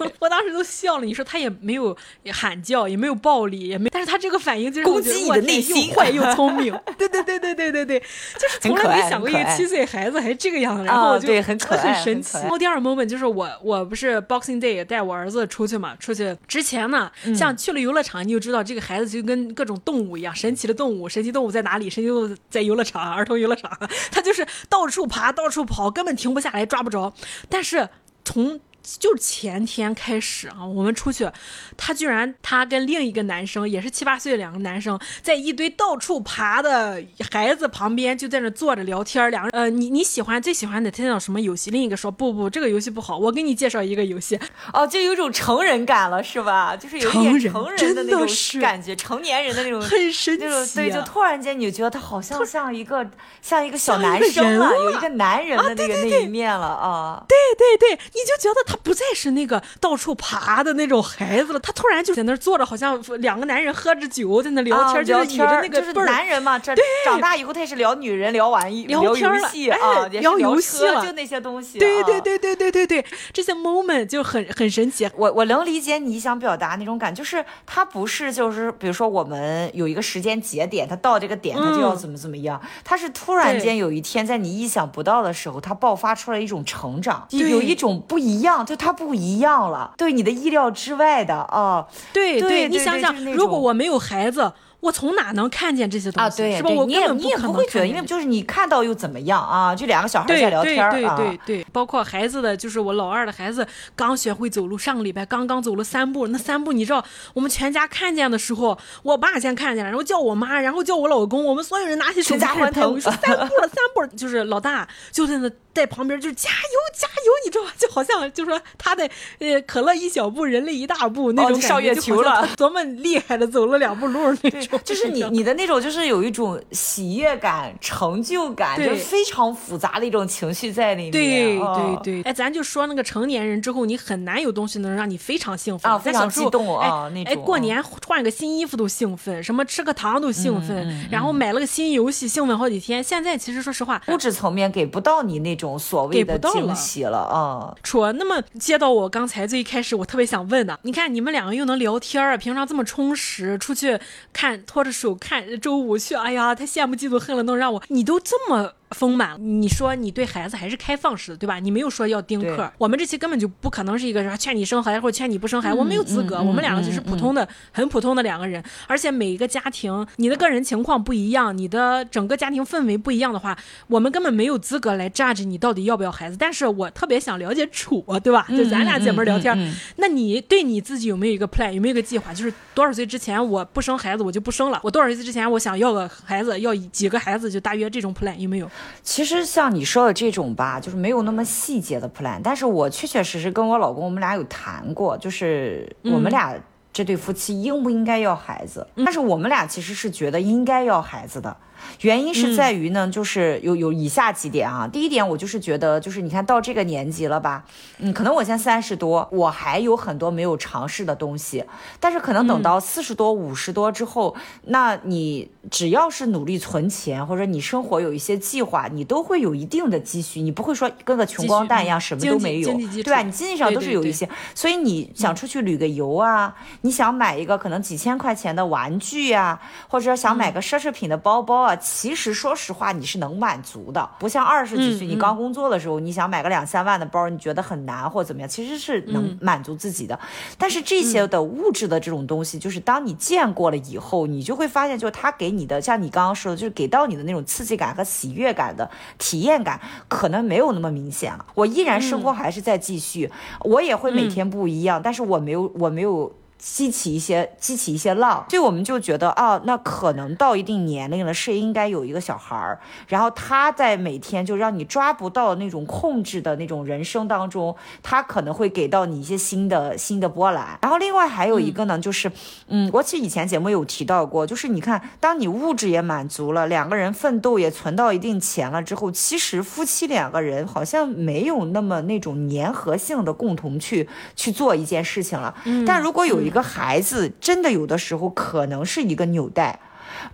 我我当时都笑了。你说他也没有喊叫，也没有暴力，也没，但是他这个反应就是攻击你的内心，又坏又 [LAUGHS] 聪明。对对对对对对对，就是从来没想过一个七岁孩子还这个样子，然后我就很很神奇。然后第二个 moment 就是我我不是 Boxing Day 带我儿子出去嘛，出去之前呢，像去了游乐场，你就知道这个孩子就跟各种动物一样，神奇的动物，神奇动物在哪里？神奇动物在游乐场，儿童游乐场，他就是到处爬，到处跑，根本停不下来。抓不着，但是从。就是前天开始啊，我们出去，他居然他跟另一个男生也是七八岁的两个男生，在一堆到处爬的孩子旁边就在那坐着聊天。两个呃，你你喜欢最喜欢的他那什么游戏？另一个说不不，这个游戏不好，我给你介绍一个游戏。哦，就有种成人感了，是吧？就是有点成人的那种感觉，成年人的那种很神奇。对，就突然间你就觉得他好像像一个像一个小男生了，有一个男人的那个那一面了啊。对对对，你就觉得他。不再是那个到处爬的那种孩子了，他突然就在那儿坐着，好像两个男人喝着酒在那聊天，就是着那个就是男人嘛。这长大以后他也是聊女人，聊玩意，聊游戏啊，聊游戏了，就那些东西。对对对对对对对，这些 moment 就很很神奇。我我能理解你想表达那种感，就是他不是就是比如说我们有一个时间节点，他到这个点他就要怎么怎么样，他是突然间有一天在你意想不到的时候，他爆发出来一种成长，有一种不一样。就他不一样了，对你的意料之外的啊！对对，你想想，如果我没有孩子。我从哪能看见这些东西？是吧？我根本你也不会觉得，因为就是你看到又怎么样啊？就两个小孩在聊天儿啊。对对对对，包括孩子的，就是我老二的孩子刚学会走路，上个礼拜刚刚走了三步。那三步你知道，我们全家看见的时候，我爸先看见了，然后叫我妈，然后叫我老公，我们所有人拿起手机欢腾。我说三步了，三步，就是老大就在那在旁边就加油加油，你知道吗？就好像就说他的呃可乐一小步，人类一大步那种上月球了，多么厉害的走了两步路那种。就是你 [LAUGHS] 你的。那种就是有一种喜悦感、成就感，就非常复杂的一种情绪在里面。对对对，哎，咱就说那个成年人之后，你很难有东西能让你非常兴奋啊，非常激动啊，那种。哎，过年换个新衣服都兴奋，什么吃个糖都兴奋，然后买了个新游戏兴奋好几天。现在其实说实话，物质层面给不到你那种所谓的惊喜了啊。楚那么接到我刚才最一开始我特别想问的，你看你们两个又能聊天儿，平常这么充实，出去看拖着手看。周五去，哎呀，他羡慕嫉妒恨了，能让我，你都这么。丰满，你说你对孩子还是开放式的，对吧？你没有说要丁克。我们这期根本就不可能是一个劝你生孩子或者劝你不生孩子，我没有资格。我们两个就是普通的、很普通的两个人，而且每一个家庭，你的个人情况不一样，你的整个家庭氛围不一样的话，我们根本没有资格来 judge 你到底要不要孩子。但是我特别想了解楚，对吧？就咱俩姐妹聊天，那你对你自己有没有一个 plan，有没有一个计划？就是多少岁之前我不生孩子我就不生了，我多少岁之前我想要个孩子，要几个孩子，就大约这种 plan 有没有？其实像你说的这种吧，就是没有那么细节的 plan，但是我确确实实跟我老公，我们俩有谈过，就是我们俩这对夫妻应不应该要孩子，但是我们俩其实是觉得应该要孩子的。原因是在于呢，就是有有以下几点啊。第一点，我就是觉得，就是你看到这个年纪了吧，嗯，可能我现在三十多，我还有很多没有尝试的东西。但是可能等到四十多、五十多之后，那你只要是努力存钱，或者你生活有一些计划，你都会有一定的积蓄，你不会说跟个穷光蛋一样什么都没有，对吧？你经济上都是有一些。所以你想出去旅个游啊，你想买一个可能几千块钱的玩具啊，或者想买个奢侈品的包包啊。其实说实话，你是能满足的，不像二十几岁你刚工作的时候，你想买个两三万的包，你觉得很难或怎么样，其实是能满足自己的。但是这些的物质的这种东西，就是当你见过了以后，你就会发现，就是他给你的，像你刚刚说的，就是给到你的那种刺激感和喜悦感的体验感，可能没有那么明显了。我依然生活还是在继续，我也会每天不一样，但是我没有，我没有。激起一些激起一些浪，所以我们就觉得啊，那可能到一定年龄了，是应该有一个小孩儿，然后他在每天就让你抓不到那种控制的那种人生当中，他可能会给到你一些新的新的波澜。然后另外还有一个呢，就是，嗯，我其实以前节目有提到过，就是你看，当你物质也满足了，两个人奋斗也存到一定钱了之后，其实夫妻两个人好像没有那么那种粘合性的共同去去做一件事情了。嗯但如果有一一个孩子真的有的时候可能是一个纽带，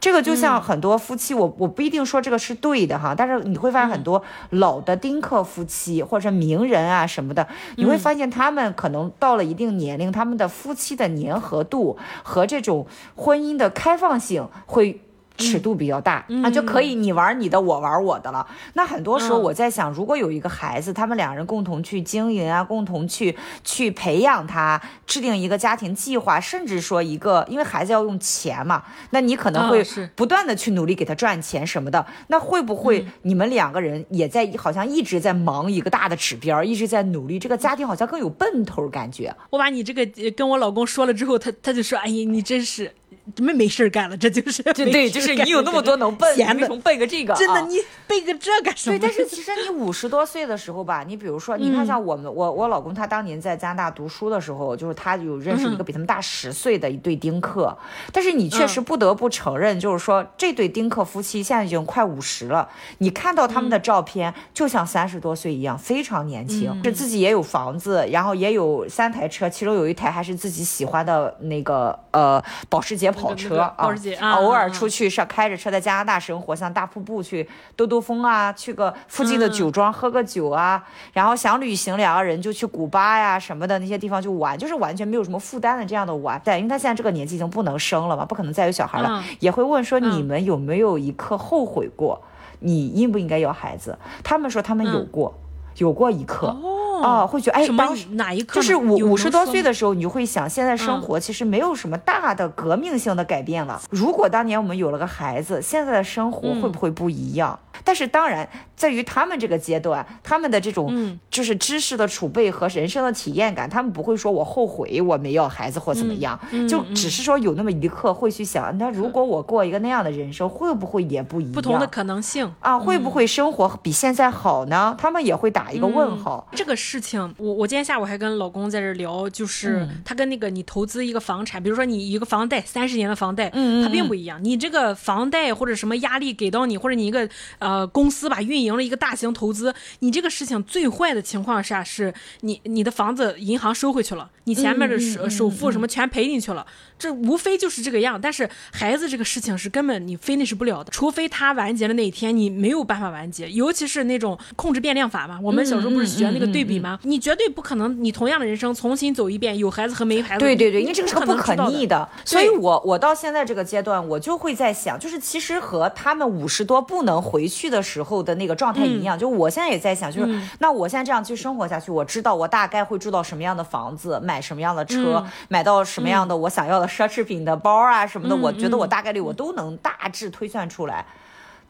这个就像很多夫妻，我我不一定说这个是对的哈，但是你会发现很多老的丁克夫妻或者名人啊什么的，你会发现他们可能到了一定年龄，他们的夫妻的粘合度和这种婚姻的开放性会。尺度比较大啊，就可以你玩你的，我玩我的了。那很多时候我在想，如果有一个孩子，他们两人共同去经营啊，共同去去培养他，制定一个家庭计划，甚至说一个，因为孩子要用钱嘛，那你可能会不断的去努力给他赚钱什么的。那会不会你们两个人也在好像一直在忙一个大的指标，一直在努力，这个家庭好像更有奔头感觉。我把你这个跟我老公说了之后，他他就说：“哎呀，你真是。”怎么没事干了？这就是对对，就是你有那么多能背，为什么背个这个？真的，你背个这干什么？对，但是其实你五十多岁的时候吧，你比如说，你看像我们，我我老公他当年在加拿大读书的时候，就是他有认识一个比他们大十岁的一对丁克，但是你确实不得不承认，就是说这对丁克夫妻现在已经快五十了，你看到他们的照片，就像三十多岁一样，非常年轻，是自己也有房子，然后也有三台车，其中有一台还是自己喜欢的那个呃保时捷。跑车啊，偶尔出去上开着车在加拿大生活，像大瀑布去兜兜风啊，去个附近的酒庄喝个酒啊，然后想旅行两个人就去古巴呀什么的那些地方就玩，就是完全没有什么负担的这样的玩。对，因为他现在这个年纪已经不能生了嘛，不可能再有小孩了，也会问说你们有没有一刻后悔过，你应不应该要孩子？他们说他们有过，有过一刻。哦，会觉得哎，当时哪一刻就是五五十多岁的时候，你就会想，现在生活其实没有什么大的革命性的改变了。如果当年我们有了个孩子，现在的生活会不会不一样？但是当然，在于他们这个阶段，他们的这种就是知识的储备和人生的体验感，他们不会说我后悔我没要孩子或怎么样，就只是说有那么一刻会去想，那如果我过一个那样的人生，会不会也不一样？不同的可能性啊，会不会生活比现在好呢？他们也会打一个问号。这个事情，我我今天下午还跟老公在这聊，就是他跟那个你投资一个房产，比如说你一个房贷三十年的房贷，嗯它并不一样。你这个房贷或者什么压力给到你，或者你一个呃。呃，公司吧运营了一个大型投资，你这个事情最坏的情况下是你你的房子银行收回去了，你前面的首首付什么全赔进去了，这无非就是这个样。但是孩子这个事情是根本你非那是不了的，除非他完结的那一天，你没有办法完结。尤其是那种控制变量法嘛，我们小时候不是学那个对比吗？你绝对不可能，你同样的人生重新走一遍，有孩子和没孩子。对对对，因为这个是不可逆的。所以我我到现在这个阶段，我就会在想，就是其实和他们五十多不能回去。去的时候的那个状态一样，就我现在也在想，就是那我现在这样去生活下去，我知道我大概会住到什么样的房子，买什么样的车，买到什么样的我想要的奢侈品的包啊什么的，我觉得我大概率我都能大致推算出来。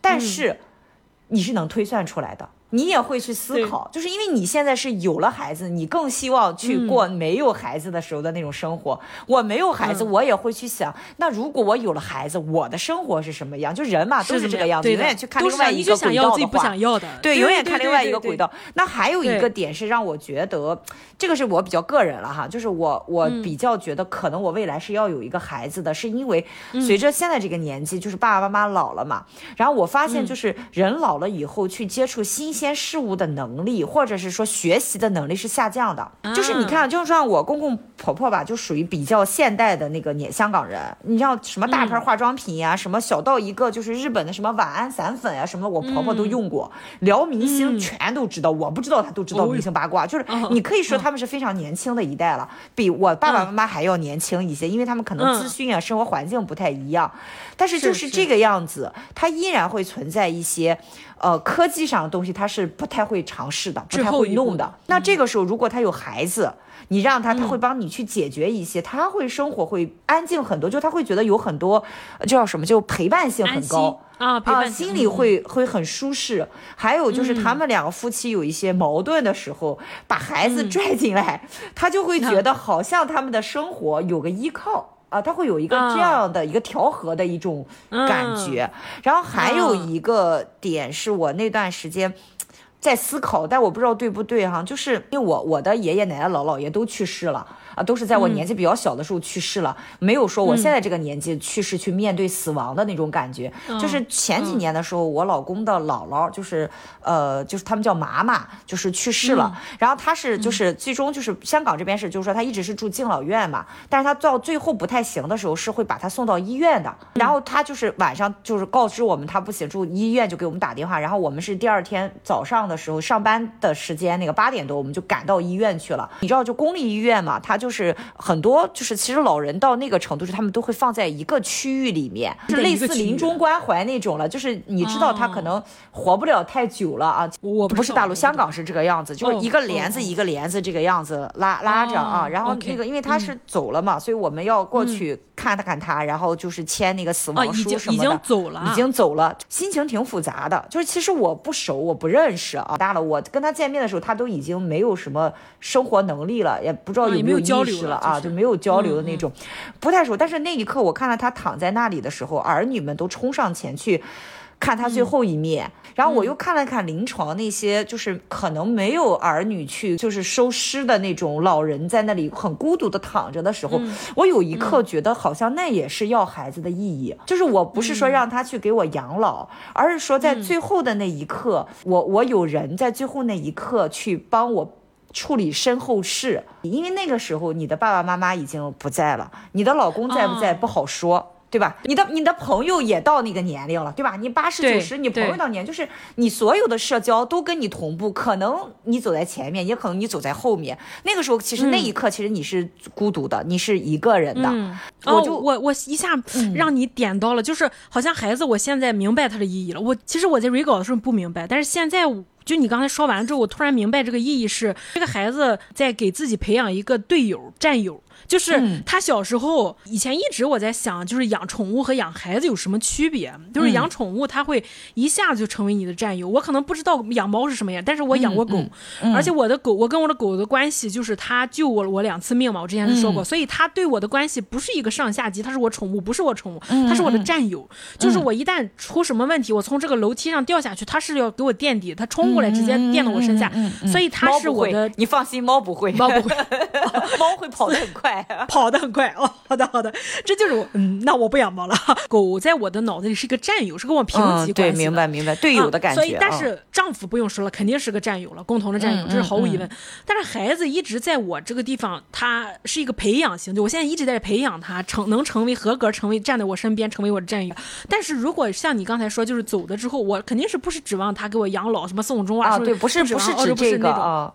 但是你是能推算出来的，你也会去思考，就是因为你现在是有了孩子，你更希望去过没有孩子的时候的那种生活。我没有孩子，我也会去想，那如果我有了孩子，我的生活是什么样？就人嘛，都是这个样子，永远去看另外一个轨道的话，对，永远看另外一个轨道。那还有一个点是让我觉得，这个是我比较个人了哈，就是我我比较觉得，可能我未来是要有一个孩子的，是因为随着现在这个年纪，就是爸爸妈妈老了嘛，然后我发现就是人老了以后去接触新。新鲜事物的能力，或者是说学习的能力是下降的。就是你看，就像我公公婆婆吧，就属于比较现代的那个年香港人。你像什么大牌化妆品呀，什么小到一个就是日本的什么晚安散粉呀，什么我婆婆都用过。聊明星全都知道，我不知道她都知道明星八卦。就是你可以说他们是非常年轻的一代了，比我爸爸妈妈还要年轻一些，因为他们可能资讯啊、生活环境不太一样。但是就是这个样子，它依然会存在一些。呃，科技上的东西他是不太会尝试的，不太会弄的。那这个时候，如果他有孩子，你让他，他会帮你去解决一些，他会生活会安静很多，就他会觉得有很多叫什么，就陪伴性很高啊啊，心里会会很舒适。还有就是他们两个夫妻有一些矛盾的时候，把孩子拽进来，他就会觉得好像他们的生活有个依靠。啊，他会有一个这样的一个调和的一种感觉，然后还有一个点是我那段时间在思考，但我不知道对不对哈，就是因为我我的爷爷奶奶姥姥爷都去世了。啊，都是在我年纪比较小的时候去世了，没有说我现在这个年纪去世去面对死亡的那种感觉。就是前几年的时候，我老公的姥姥就是，呃，就是他们叫妈妈，就是去世了。然后他是就是最终就是香港这边是就是说他一直是住敬老院嘛，但是他到最后不太行的时候是会把他送到医院的。然后他就是晚上就是告知我们他不行，住医院就给我们打电话。然后我们是第二天早上的时候上班的时间，那个八点多我们就赶到医院去了。你知道就公立医院嘛，他就。就是很多，就是其实老人到那个程度，是他们都会放在一个区域里面，是类似临终关怀那种了。就是你知道他可能活不了太久了啊。我不是大陆，香港是这个样子，就是一个帘子一个帘子这个样子拉拉着啊。然后那个因为他是走了嘛，所以我们要过去看他看他，然后就是签那个死亡书什么的。已经走了，已经走了，心情挺复杂的。就是其实我不熟，我不认识啊。大了，我跟他见面的时候，他都已经没有什么生活能力了，也不知道有没有。意识了啊，就没有交流的那种，不太熟。但是那一刻，我看到他躺在那里的时候，儿女们都冲上前去看他最后一面。然后我又看了看临床那些，就是可能没有儿女去，就是收尸的那种老人，在那里很孤独的躺着的时候，我有一刻觉得好像那也是要孩子的意义。就是我不是说让他去给我养老，而是说在最后的那一刻，我我有人在最后那一刻去帮我。处理身后事，因为那个时候你的爸爸妈妈已经不在了，你的老公在不在不好说，对吧？你的你的朋友也到那个年龄了，对吧？你八十九十，你朋友到年，就是你所有的社交都跟你同步，可能你走在前面，也可能你走在后面。那个时候，其实那一刻，其实你是孤独的，你是一个人的。我就我我一下让你点到了，就是好像孩子，我现在明白他的意义了。我其实我在 re 稿的时候不明白，但是现在。就你刚才说完了之后，我突然明白这个意义是，这个孩子在给自己培养一个队友、战友。就是他小时候以前一直我在想，就是养宠物和养孩子有什么区别？就是养宠物，他会一下子就成为你的战友。我可能不知道养猫是什么样，但是我养过狗，而且我的狗，我跟我的狗的关系就是它救我我两次命嘛。我之前是说过，所以它对我的关系不是一个上下级，它是我宠物，不是我宠物，它是我的战友。就是我一旦出什么问题，我从这个楼梯上掉下去，它是要给我垫底，它冲过来直接垫到我身下，所以它是我的。你放心，猫不会，猫不会，[LAUGHS] 猫会跑得很快。跑得很快哦，好的好的，这就是我，嗯，那我不养猫了。狗在我的脑子里是一个战友，是跟我平级关系对，明白明白，队友的感觉。所以，但是丈夫不用说了，肯定是个战友了，共同的战友，这是毫无疑问。但是孩子一直在我这个地方，他是一个培养型，就我现在一直在培养他，成能成为合格，成为站在我身边，成为我的战友。但是如果像你刚才说，就是走的之后，我肯定是不是指望他给我养老，什么送终啊？对，不是不是指这个啊，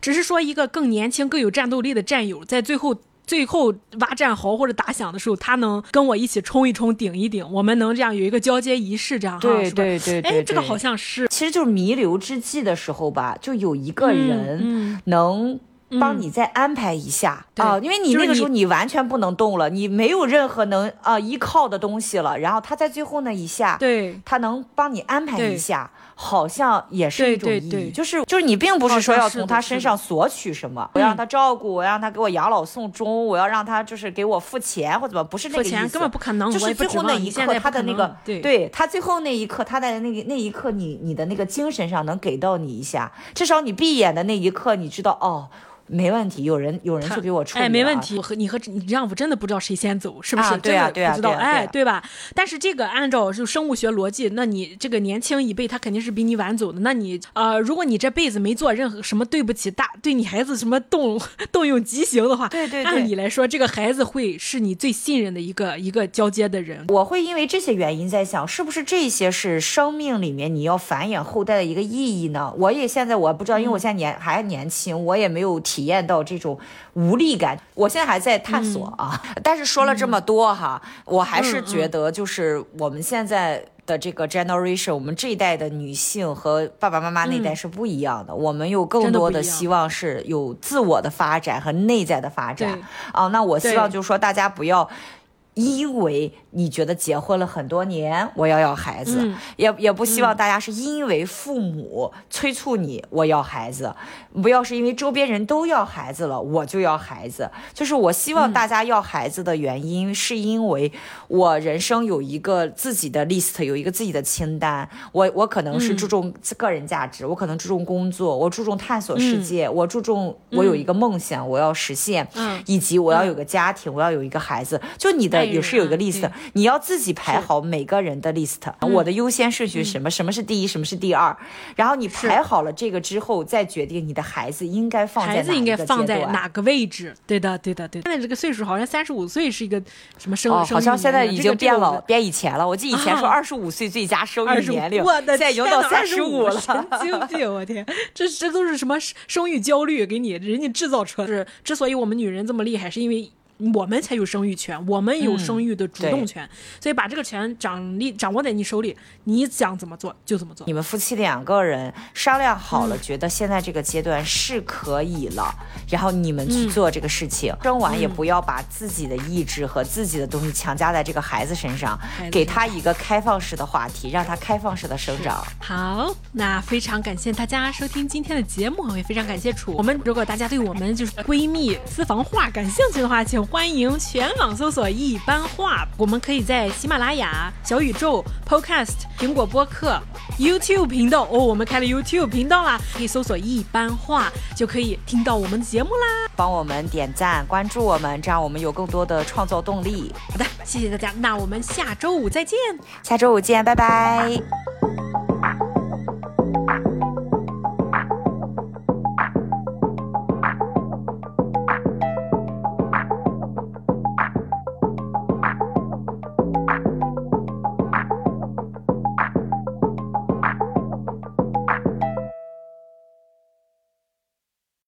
只是说一个更年轻、更有战斗力的战友，在最后。最后挖战壕或者打响的时候，他能跟我一起冲一冲、顶一顶，我们能这样有一个交接仪式，这样哈，对对对哎，这个好像是，其实就是弥留之际的时候吧，就有一个人能帮你再安排一下对啊，因为你那个时候你你完全不能动了，你没有任何能啊依靠的东西了，然后他在最后那一下，对，他能帮你安排一下，好像也是一种意义，对。对对就是就是你并不是说要从他身上索取什么，我要让他照顾，我要让他给我养老送终，我要让他就是给我付钱或者怎么，不是那个意思，根本不可能，就是最后那一刻，他的那个，对。他最后那一刻，他在那个那一刻你，你的那个精神上能给到你一下，至少你闭眼的那一刻，你知道哦，没问题，有人有人去给我处理、哎，没问。题。我和你和你丈夫真的不知道谁先走，是不是？啊对啊对啊不知道，哎，对吧？但是这个按照就生物学逻辑，那你这个年轻一辈他肯定是比你晚走的。那你呃，如果你这辈子没做任何什么对不起大对你孩子什么动 [LAUGHS] 动用极刑的话，对对对按理来说，这个孩子会是你最信任的一个一个交接的人。我会因为这些原因在想，是不是这些是生命里面你要繁衍后代的一个意义呢？我也现在我不知道，因为我现在年、还年轻，我也没有体验到这种无力感。我现在还在探索啊。但是说了这么多哈，我还是觉得就是我们现在。的这个 generation，我们这一代的女性和爸爸妈妈那一代是不一样的，我们有更多的希望是有自我的发展和内在的发展啊。那我希望就是说大家不要。因为你觉得结婚了很多年，我要要孩子，嗯也也不希望大家是因为父母催促你我要孩子，不要是因为周边人都要孩子了我就要孩子。就是我希望大家要孩子的原因，是因为我人生有一个自己的 list，有一个自己的清单。我我可能是注重个人价值，我可能注重工作，我注重探索世界，我注重我有一个梦想，我要实现，嗯。以及我要有个家庭，我要有一个孩子。就你的也是有一个啊 list，你要自己排好每个人的 list，、我的优先顺序是什么，什么是第一，什么是第二，然后你排好了这个之后，再决定你的孩子应该放在孩子应该哪个放在哪个位置？对的，对的，对的。现在这个岁数好像三十五岁是一个什么生哦，好像现在已经变了，这个变以前了。我记得以前说啊二十五岁最佳生育25年龄，我的现在已经到三十五25神了。经病！我天，[LAUGHS] 这这都是什么生育焦虑给你人家制造出来？是之所以我们女人这么厉害，是因为。我们才有生育权，我们有生育的主动权，所以把这个权掌力掌握在你手里，你想怎么做就怎么做你。们夫妻两个人商量好了，觉得现在这个阶段是可以了，然后你们去做这个事情。生完也不要把自己的意志和自己的东西强加在这个孩子身上给他一个开放式的话题，让他开放式的生长。好，那非常感谢大家收听今天的节目，也非常感谢楚。我们如果大家对我们就是闺蜜私房话感兴趣的话，请欢迎全网搜索一般话。我们可以在喜马拉雅、小宇宙、Podcast、苹果播客、YouTube 频道哦，我们开了 YouTube 频道啦，可以搜索一般话就可以听到我们的节目啦。帮我们点赞、关注我们，这样我们有更多的创作动力。好的，谢谢大家，那我们下周五再见。下周五见，拜拜。